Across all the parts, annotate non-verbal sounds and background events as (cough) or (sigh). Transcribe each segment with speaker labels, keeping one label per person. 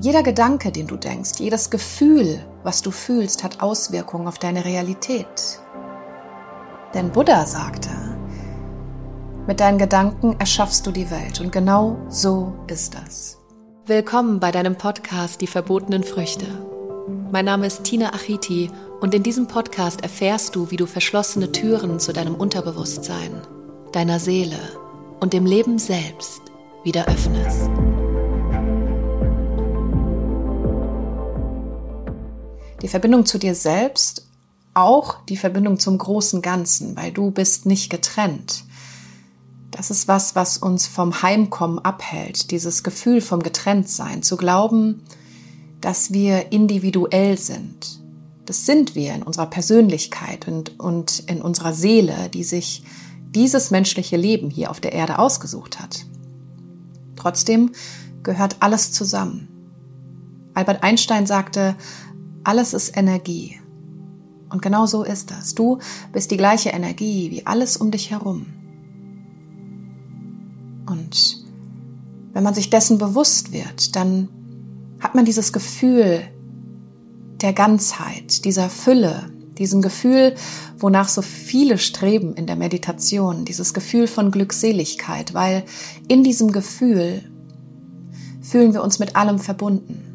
Speaker 1: Jeder Gedanke, den du denkst, jedes Gefühl, was du fühlst, hat Auswirkungen auf deine Realität. Denn Buddha sagte, mit deinen Gedanken erschaffst du die Welt und genau so ist das. Willkommen bei deinem Podcast Die verbotenen Früchte. Mein Name ist Tina Achiti und in diesem Podcast erfährst du, wie du verschlossene Türen zu deinem Unterbewusstsein, deiner Seele und dem Leben selbst wieder öffnest. Die Verbindung zu dir selbst, auch die Verbindung zum großen Ganzen, weil du bist nicht getrennt. Das ist was, was uns vom Heimkommen abhält, dieses Gefühl vom Getrenntsein, zu glauben, dass wir individuell sind. Das sind wir in unserer Persönlichkeit und, und in unserer Seele, die sich dieses menschliche Leben hier auf der Erde ausgesucht hat. Trotzdem gehört alles zusammen. Albert Einstein sagte, alles ist Energie. Und genau so ist das. Du bist die gleiche Energie wie alles um dich herum. Und wenn man sich dessen bewusst wird, dann hat man dieses Gefühl der Ganzheit, dieser Fülle, diesem Gefühl, wonach so viele streben in der Meditation, dieses Gefühl von Glückseligkeit, weil in diesem Gefühl fühlen wir uns mit allem verbunden.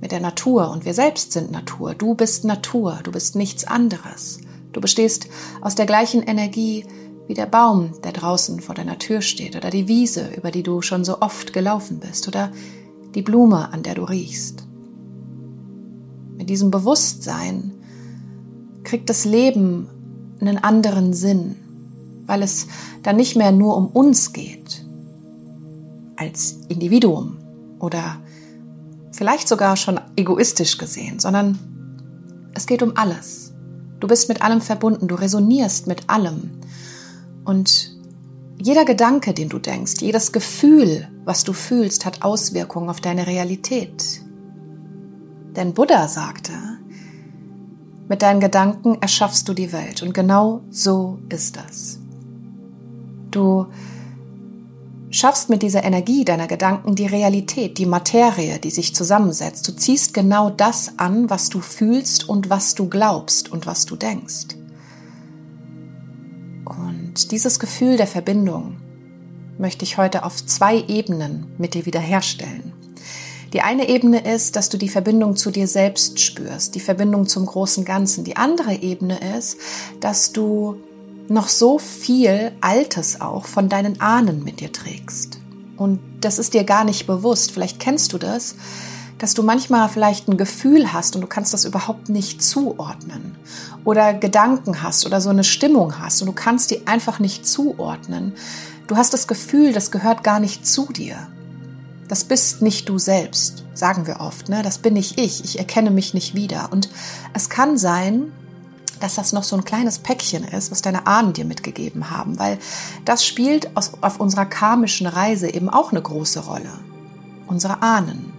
Speaker 1: Mit der Natur und wir selbst sind Natur. Du bist Natur, du bist nichts anderes. Du bestehst aus der gleichen Energie wie der Baum, der draußen vor deiner Tür steht, oder die Wiese, über die du schon so oft gelaufen bist, oder die Blume, an der du riechst. Mit diesem Bewusstsein kriegt das Leben einen anderen Sinn, weil es dann nicht mehr nur um uns geht, als Individuum oder vielleicht sogar schon egoistisch gesehen, sondern es geht um alles. Du bist mit allem verbunden, du resonierst mit allem. Und jeder Gedanke, den du denkst, jedes Gefühl, was du fühlst, hat Auswirkungen auf deine Realität. Denn Buddha sagte, mit deinen Gedanken erschaffst du die Welt und genau so ist das. Du schaffst mit dieser Energie deiner Gedanken die Realität, die Materie, die sich zusammensetzt. Du ziehst genau das an, was du fühlst und was du glaubst und was du denkst. Und dieses Gefühl der Verbindung möchte ich heute auf zwei Ebenen mit dir wiederherstellen. Die eine Ebene ist, dass du die Verbindung zu dir selbst spürst, die Verbindung zum großen Ganzen. Die andere Ebene ist, dass du noch so viel Altes auch von deinen Ahnen mit dir trägst. Und das ist dir gar nicht bewusst. Vielleicht kennst du das, dass du manchmal vielleicht ein Gefühl hast und du kannst das überhaupt nicht zuordnen oder Gedanken hast oder so eine Stimmung hast und du kannst die einfach nicht zuordnen. Du hast das Gefühl, das gehört gar nicht zu dir. Das bist nicht du selbst, sagen wir oft. Ne? Das bin nicht ich. Ich erkenne mich nicht wieder. Und es kann sein, dass das noch so ein kleines Päckchen ist, was deine Ahnen dir mitgegeben haben, weil das spielt auf unserer karmischen Reise eben auch eine große Rolle. Unsere Ahnen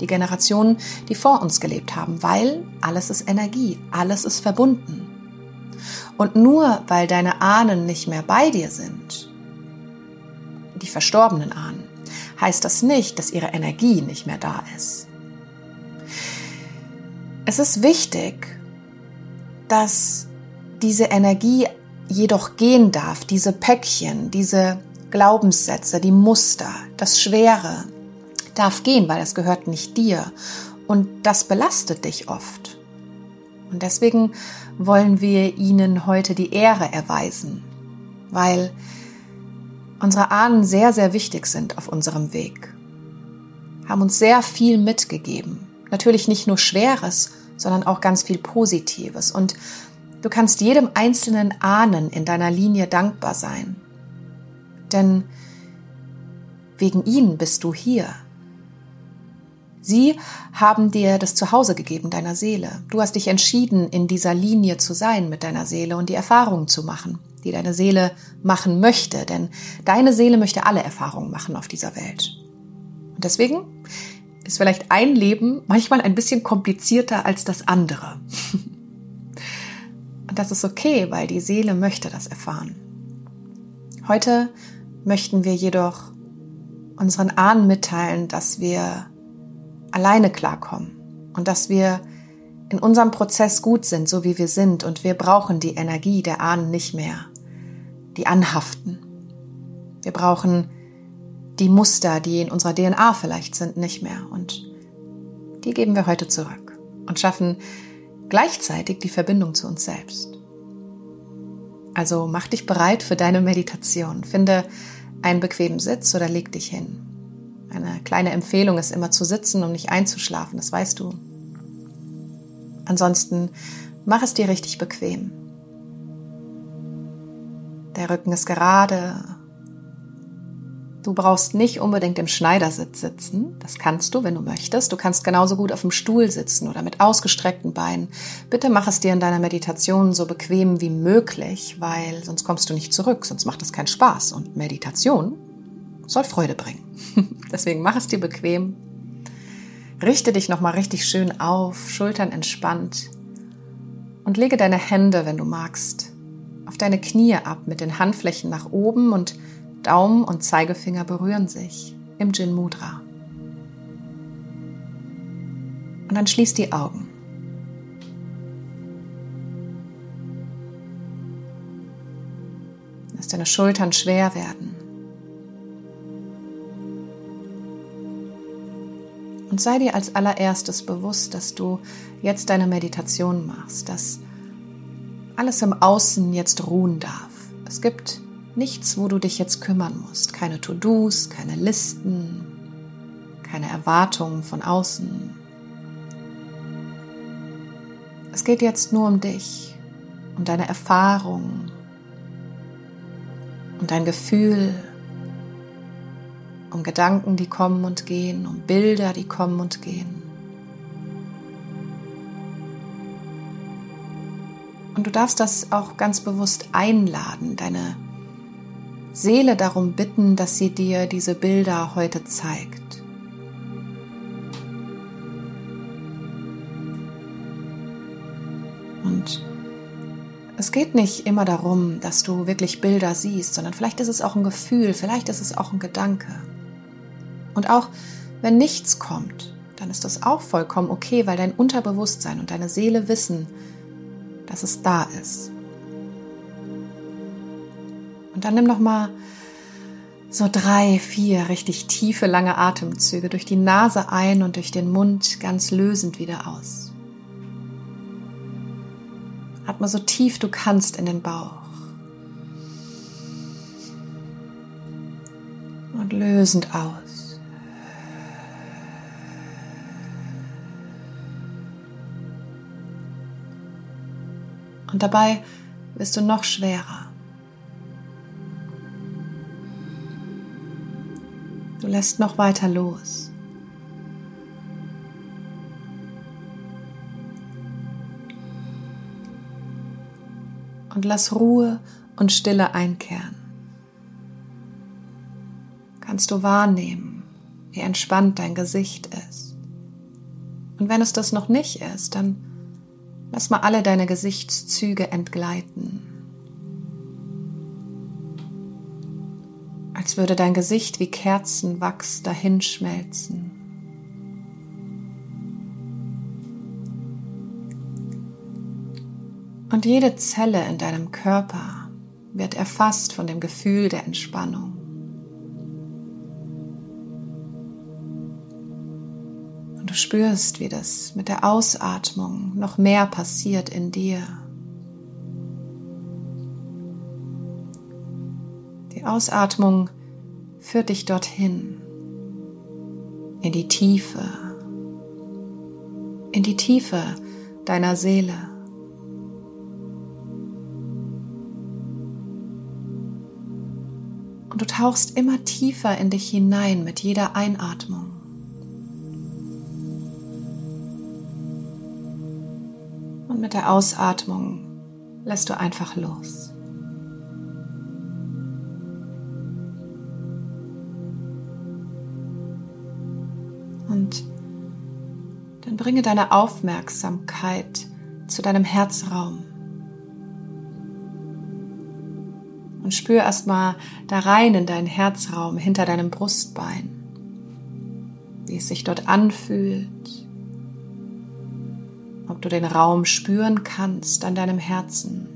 Speaker 1: die Generationen, die vor uns gelebt haben, weil alles ist Energie, alles ist verbunden. Und nur weil deine Ahnen nicht mehr bei dir sind, die verstorbenen Ahnen, heißt das nicht, dass ihre Energie nicht mehr da ist. Es ist wichtig, dass diese Energie jedoch gehen darf, diese Päckchen, diese Glaubenssätze, die Muster, das Schwere, darf gehen, weil das gehört nicht dir. Und das belastet dich oft. Und deswegen wollen wir ihnen heute die Ehre erweisen, weil unsere Ahnen sehr, sehr wichtig sind auf unserem Weg, haben uns sehr viel mitgegeben. Natürlich nicht nur Schweres, sondern auch ganz viel Positives. Und du kannst jedem einzelnen Ahnen in deiner Linie dankbar sein. Denn wegen ihnen bist du hier. Sie haben dir das Zuhause gegeben, deiner Seele. Du hast dich entschieden, in dieser Linie zu sein mit deiner Seele und die Erfahrungen zu machen, die deine Seele machen möchte. Denn deine Seele möchte alle Erfahrungen machen auf dieser Welt. Und deswegen ist vielleicht ein Leben manchmal ein bisschen komplizierter als das andere. (laughs) Und das ist okay, weil die Seele möchte das erfahren. Heute möchten wir jedoch unseren Ahnen mitteilen, dass wir alleine klarkommen und dass wir in unserem Prozess gut sind, so wie wir sind und wir brauchen die Energie der Ahnen nicht mehr, die anhaften. Wir brauchen die Muster, die in unserer DNA vielleicht sind, nicht mehr und die geben wir heute zurück und schaffen gleichzeitig die Verbindung zu uns selbst. Also mach dich bereit für deine Meditation. Finde einen bequemen Sitz oder leg dich hin. Eine kleine Empfehlung ist immer zu sitzen, um nicht einzuschlafen, das weißt du. Ansonsten mach es dir richtig bequem. Der Rücken ist gerade, Du brauchst nicht unbedingt im Schneidersitz sitzen. Das kannst du, wenn du möchtest. Du kannst genauso gut auf dem Stuhl sitzen oder mit ausgestreckten Beinen. Bitte mach es dir in deiner Meditation so bequem wie möglich, weil sonst kommst du nicht zurück, sonst macht es keinen Spaß. Und Meditation soll Freude bringen. (laughs) Deswegen mach es dir bequem. Richte dich nochmal richtig schön auf, Schultern entspannt und lege deine Hände, wenn du magst, auf deine Knie ab mit den Handflächen nach oben und Daumen und Zeigefinger berühren sich im Jin Mudra. Und dann schließ die Augen. Lass deine Schultern schwer werden. Und sei dir als allererstes bewusst, dass du jetzt deine Meditation machst, dass alles im Außen jetzt ruhen darf. Es gibt Nichts, wo du dich jetzt kümmern musst. Keine To-Dos, keine Listen, keine Erwartungen von außen. Es geht jetzt nur um dich, um deine Erfahrung, um dein Gefühl, um Gedanken, die kommen und gehen, um Bilder, die kommen und gehen. Und du darfst das auch ganz bewusst einladen, deine Seele darum bitten, dass sie dir diese Bilder heute zeigt. Und es geht nicht immer darum, dass du wirklich Bilder siehst, sondern vielleicht ist es auch ein Gefühl, vielleicht ist es auch ein Gedanke. Und auch wenn nichts kommt, dann ist das auch vollkommen okay, weil dein Unterbewusstsein und deine Seele wissen, dass es da ist. Und dann nimm noch mal so drei, vier richtig tiefe, lange Atemzüge durch die Nase ein und durch den Mund ganz lösend wieder aus. Atme so tief du kannst in den Bauch. Und lösend aus. Und dabei wirst du noch schwerer. Du lässt noch weiter los. Und lass Ruhe und Stille einkehren. Kannst du wahrnehmen, wie entspannt dein Gesicht ist. Und wenn es das noch nicht ist, dann lass mal alle deine Gesichtszüge entgleiten. Als würde dein Gesicht wie Kerzenwachs dahinschmelzen. Und jede Zelle in deinem Körper wird erfasst von dem Gefühl der Entspannung. Und du spürst, wie das mit der Ausatmung noch mehr passiert in dir. Ausatmung führt dich dorthin, in die Tiefe, in die Tiefe deiner Seele. Und du tauchst immer tiefer in dich hinein mit jeder Einatmung. Und mit der Ausatmung lässt du einfach los. Bringe deine Aufmerksamkeit zu deinem Herzraum. Und spür erstmal da rein in deinen Herzraum hinter deinem Brustbein. Wie es sich dort anfühlt, ob du den Raum spüren kannst an deinem Herzen.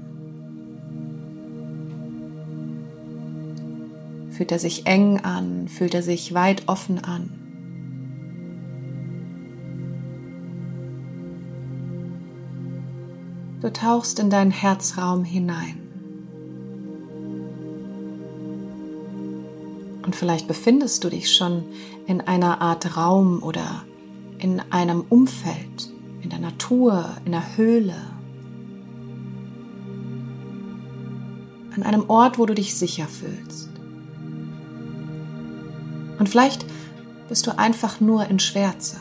Speaker 1: Fühlt er sich eng an? Fühlt er sich weit offen an? Du tauchst in deinen Herzraum hinein. Und vielleicht befindest du dich schon in einer Art Raum oder in einem Umfeld, in der Natur, in der Höhle. An einem Ort, wo du dich sicher fühlst. Und vielleicht bist du einfach nur in Schwärze.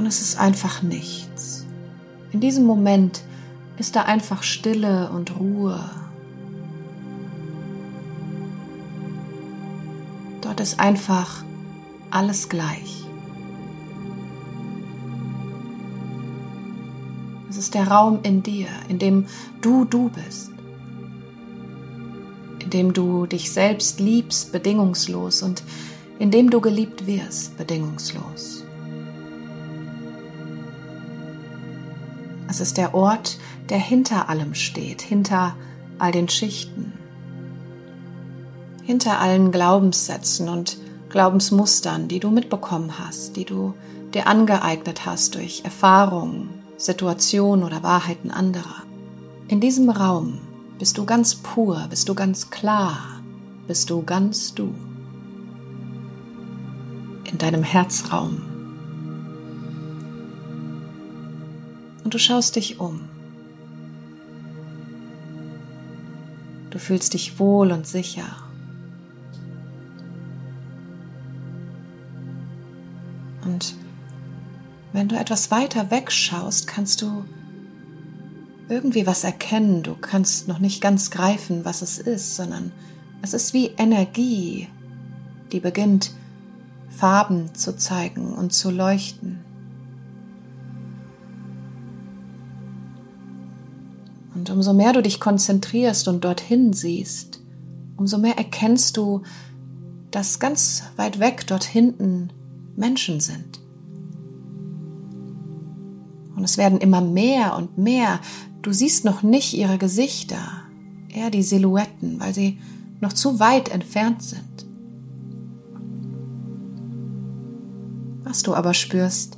Speaker 1: Und es ist einfach nichts. In diesem Moment ist da einfach Stille und Ruhe. Dort ist einfach alles gleich. Es ist der Raum in dir, in dem du du bist indem du dich selbst liebst bedingungslos und indem du geliebt wirst bedingungslos. Es ist der Ort, der hinter allem steht, hinter all den Schichten, hinter allen Glaubenssätzen und Glaubensmustern, die du mitbekommen hast, die du dir angeeignet hast durch Erfahrungen, Situationen oder Wahrheiten anderer. In diesem Raum bist du ganz pur, bist du ganz klar, bist du ganz du. In deinem Herzraum. Und du schaust dich um. Du fühlst dich wohl und sicher. Und wenn du etwas weiter wegschaust, kannst du irgendwie was erkennen. Du kannst noch nicht ganz greifen, was es ist, sondern es ist wie Energie, die beginnt Farben zu zeigen und zu leuchten. Und umso mehr du dich konzentrierst und dorthin siehst, umso mehr erkennst du, dass ganz weit weg dort hinten Menschen sind. Und es werden immer mehr und mehr. Du siehst noch nicht ihre Gesichter, eher die Silhouetten, weil sie noch zu weit entfernt sind. Was du aber spürst,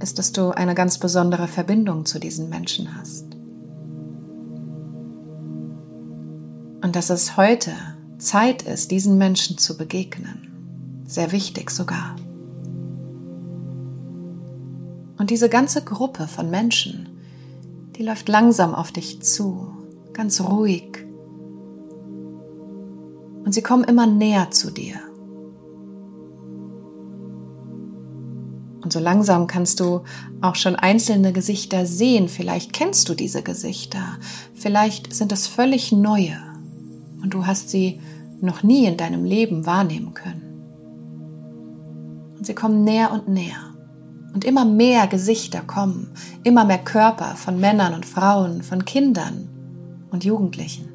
Speaker 1: ist, dass du eine ganz besondere Verbindung zu diesen Menschen hast. Und dass es heute Zeit ist, diesen Menschen zu begegnen. Sehr wichtig sogar. Und diese ganze Gruppe von Menschen die läuft langsam auf dich zu, ganz ruhig. Und sie kommen immer näher zu dir. Und so langsam kannst du auch schon einzelne Gesichter sehen. Vielleicht kennst du diese Gesichter. Vielleicht sind es völlig neue. Und du hast sie noch nie in deinem Leben wahrnehmen können. Und sie kommen näher und näher. Und immer mehr Gesichter kommen, immer mehr Körper von Männern und Frauen, von Kindern und Jugendlichen,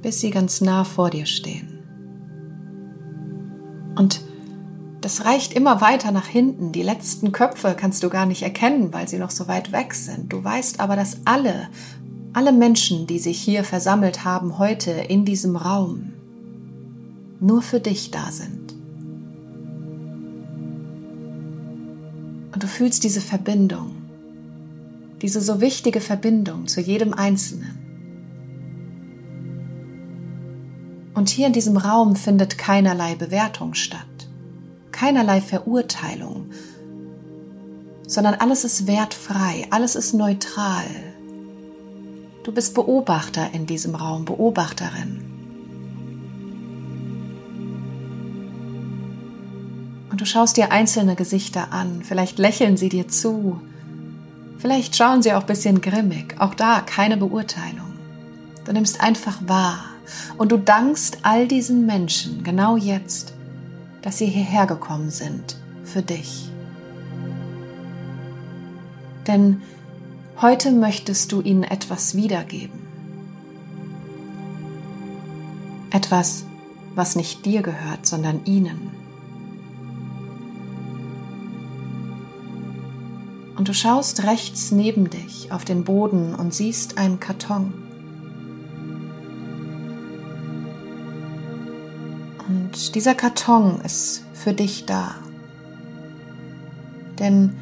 Speaker 1: bis sie ganz nah vor dir stehen. Und das reicht immer weiter nach hinten. Die letzten Köpfe kannst du gar nicht erkennen, weil sie noch so weit weg sind. Du weißt aber, dass alle, alle Menschen, die sich hier versammelt haben heute in diesem Raum, nur für dich da sind. Und du fühlst diese Verbindung, diese so wichtige Verbindung zu jedem Einzelnen. Und hier in diesem Raum findet keinerlei Bewertung statt, keinerlei Verurteilung, sondern alles ist wertfrei, alles ist neutral. Du bist Beobachter in diesem Raum, Beobachterin. Und du schaust dir einzelne Gesichter an, vielleicht lächeln sie dir zu, vielleicht schauen sie auch ein bisschen grimmig, auch da keine Beurteilung. Du nimmst einfach wahr und du dankst all diesen Menschen genau jetzt, dass sie hierher gekommen sind für dich. Denn heute möchtest du ihnen etwas wiedergeben. Etwas, was nicht dir gehört, sondern ihnen. Und du schaust rechts neben dich auf den Boden und siehst einen Karton. Und dieser Karton ist für dich da. Denn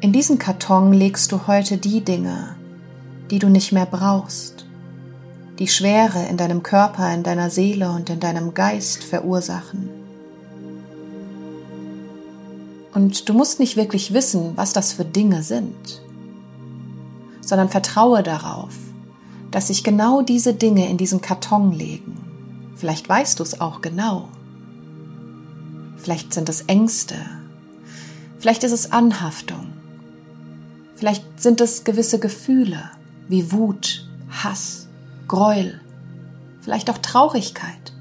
Speaker 1: in diesen Karton legst du heute die Dinge, die du nicht mehr brauchst, die Schwere in deinem Körper, in deiner Seele und in deinem Geist verursachen. Und du musst nicht wirklich wissen, was das für Dinge sind, sondern vertraue darauf, dass sich genau diese Dinge in diesen Karton legen. Vielleicht weißt du es auch genau. Vielleicht sind es Ängste. Vielleicht ist es Anhaftung. Vielleicht sind es gewisse Gefühle wie Wut, Hass, Gräuel. Vielleicht auch Traurigkeit.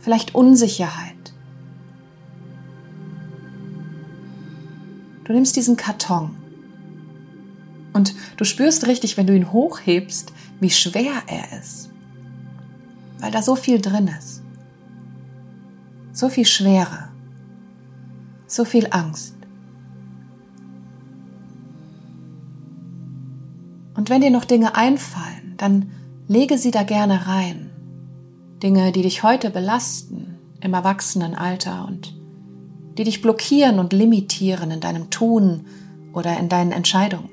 Speaker 1: Vielleicht Unsicherheit. Du nimmst diesen Karton und du spürst richtig, wenn du ihn hochhebst, wie schwer er ist, weil da so viel drin ist. So viel Schwere, so viel Angst. Und wenn dir noch Dinge einfallen, dann lege sie da gerne rein. Dinge, die dich heute belasten im Erwachsenenalter und die dich blockieren und limitieren in deinem Tun oder in deinen Entscheidungen.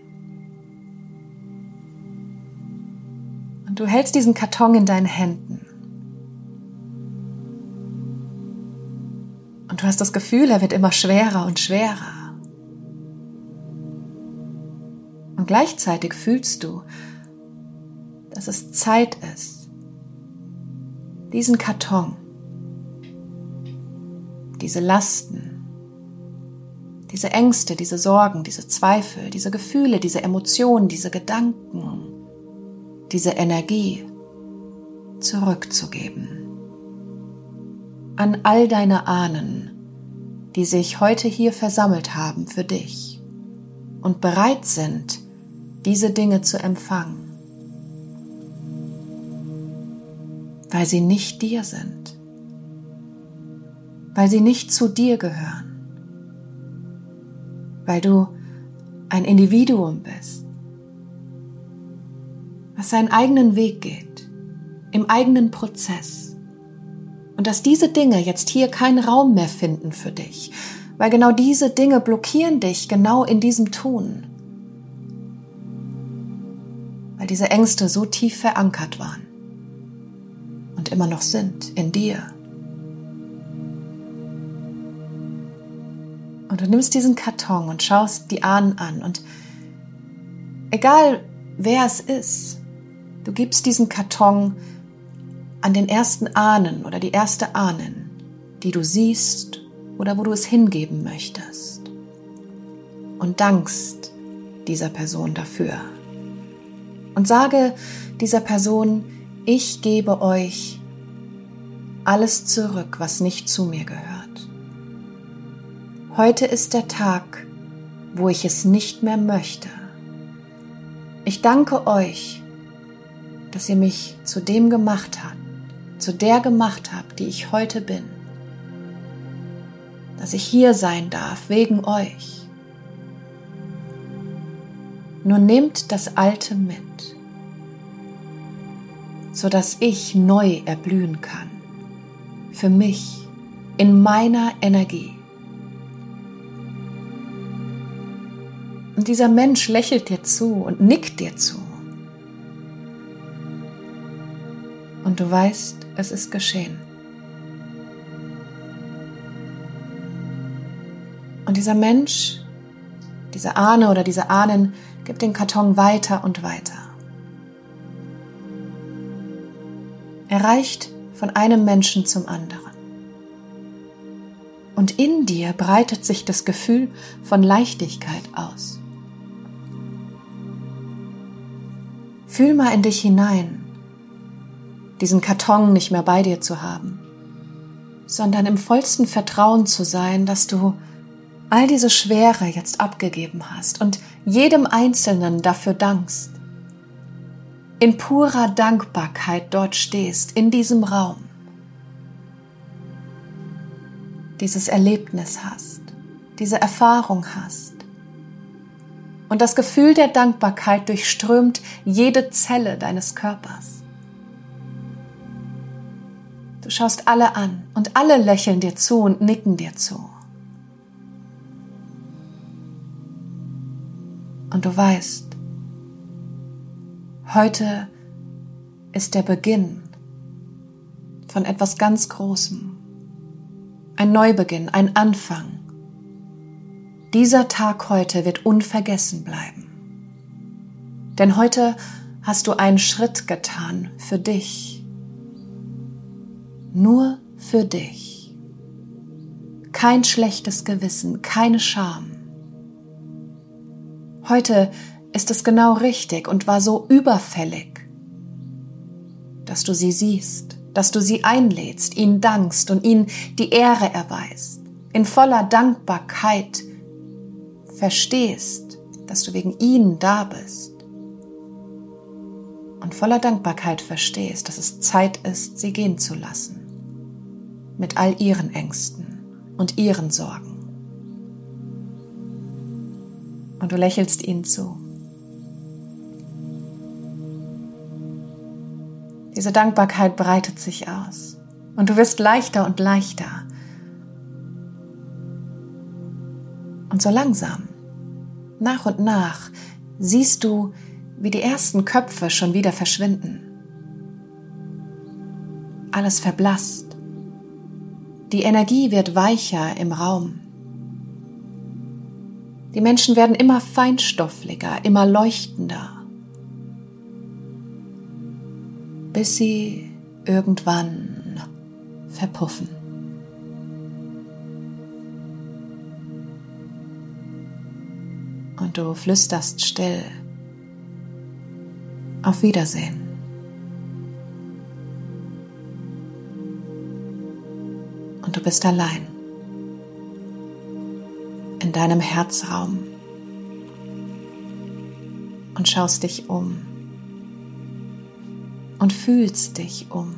Speaker 1: Und du hältst diesen Karton in deinen Händen. Und du hast das Gefühl, er wird immer schwerer und schwerer. Und gleichzeitig fühlst du, dass es Zeit ist, diesen Karton diese Lasten, diese Ängste, diese Sorgen, diese Zweifel, diese Gefühle, diese Emotionen, diese Gedanken, diese Energie zurückzugeben. An all deine Ahnen, die sich heute hier versammelt haben für dich und bereit sind, diese Dinge zu empfangen, weil sie nicht dir sind weil sie nicht zu dir gehören, weil du ein Individuum bist, was seinen eigenen Weg geht, im eigenen Prozess. Und dass diese Dinge jetzt hier keinen Raum mehr finden für dich, weil genau diese Dinge blockieren dich genau in diesem Tun, diese Ängste so tief verankert waren und immer noch sind in dir. Und du nimmst diesen Karton und schaust die Ahnen an. Und egal wer es ist, du gibst diesen Karton an den ersten Ahnen oder die erste Ahnen, die du siehst oder wo du es hingeben möchtest. Und dankst dieser Person dafür. Und sage dieser Person, ich gebe euch alles zurück, was nicht zu mir gehört. Heute ist der Tag, wo ich es nicht mehr möchte. Ich danke euch, dass ihr mich zu dem gemacht habt, zu der gemacht habt, die ich heute bin. Dass ich hier sein darf wegen euch. Nur nehmt das Alte mit, sodass ich neu erblühen kann. Für mich, in meiner Energie. Und dieser Mensch lächelt dir zu und nickt dir zu. Und du weißt, es ist geschehen. Und dieser Mensch, diese Ahne oder diese Ahnen gibt den Karton weiter und weiter. Er reicht von einem Menschen zum anderen. Und in dir breitet sich das Gefühl von Leichtigkeit aus. Fühl mal in dich hinein, diesen Karton nicht mehr bei dir zu haben, sondern im vollsten Vertrauen zu sein, dass du all diese Schwere jetzt abgegeben hast und jedem Einzelnen dafür dankst, in purer Dankbarkeit dort stehst, in diesem Raum, dieses Erlebnis hast, diese Erfahrung hast. Und das Gefühl der Dankbarkeit durchströmt jede Zelle deines Körpers. Du schaust alle an und alle lächeln dir zu und nicken dir zu. Und du weißt, heute ist der Beginn von etwas ganz Großem. Ein Neubeginn, ein Anfang. Dieser Tag heute wird unvergessen bleiben. Denn heute hast du einen Schritt getan für dich. Nur für dich. Kein schlechtes Gewissen, keine Scham. Heute ist es genau richtig und war so überfällig, dass du sie siehst, dass du sie einlädst, ihnen dankst und ihnen die Ehre erweist, in voller Dankbarkeit verstehst, dass du wegen ihnen da bist und voller Dankbarkeit verstehst, dass es Zeit ist, sie gehen zu lassen, mit all ihren Ängsten und ihren Sorgen und du lächelst ihnen zu. Diese Dankbarkeit breitet sich aus und du wirst leichter und leichter. Und so langsam, nach und nach, siehst du, wie die ersten Köpfe schon wieder verschwinden. Alles verblasst. Die Energie wird weicher im Raum. Die Menschen werden immer feinstofflicher, immer leuchtender, bis sie irgendwann verpuffen. Und du flüsterst still. Auf Wiedersehen. Und du bist allein in deinem Herzraum und schaust dich um und fühlst dich um.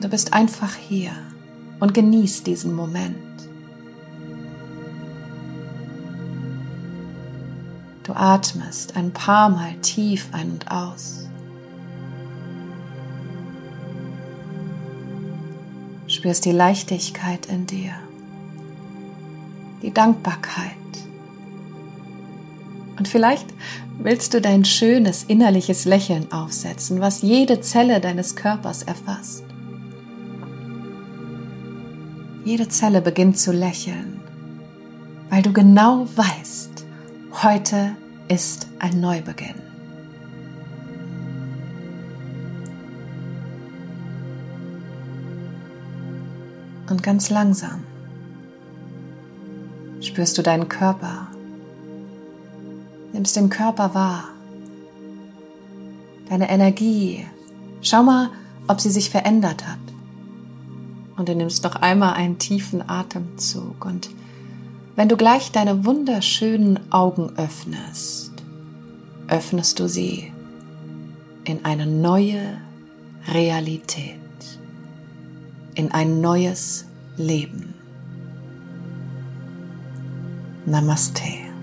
Speaker 1: Du bist einfach hier und genießt diesen Moment. Du atmest ein paar Mal tief ein und aus. Spürst die Leichtigkeit in dir, die Dankbarkeit. Und vielleicht willst du dein schönes innerliches Lächeln aufsetzen, was jede Zelle deines Körpers erfasst. Jede Zelle beginnt zu lächeln, weil du genau weißt, heute ist ein Neubeginn. Und ganz langsam. Spürst du deinen Körper, nimmst den Körper wahr, deine Energie. Schau mal, ob sie sich verändert hat. Und du nimmst noch einmal einen tiefen Atemzug. Und wenn du gleich deine wunderschönen Augen öffnest, öffnest du sie in eine neue Realität in ein neues Leben. Namaste.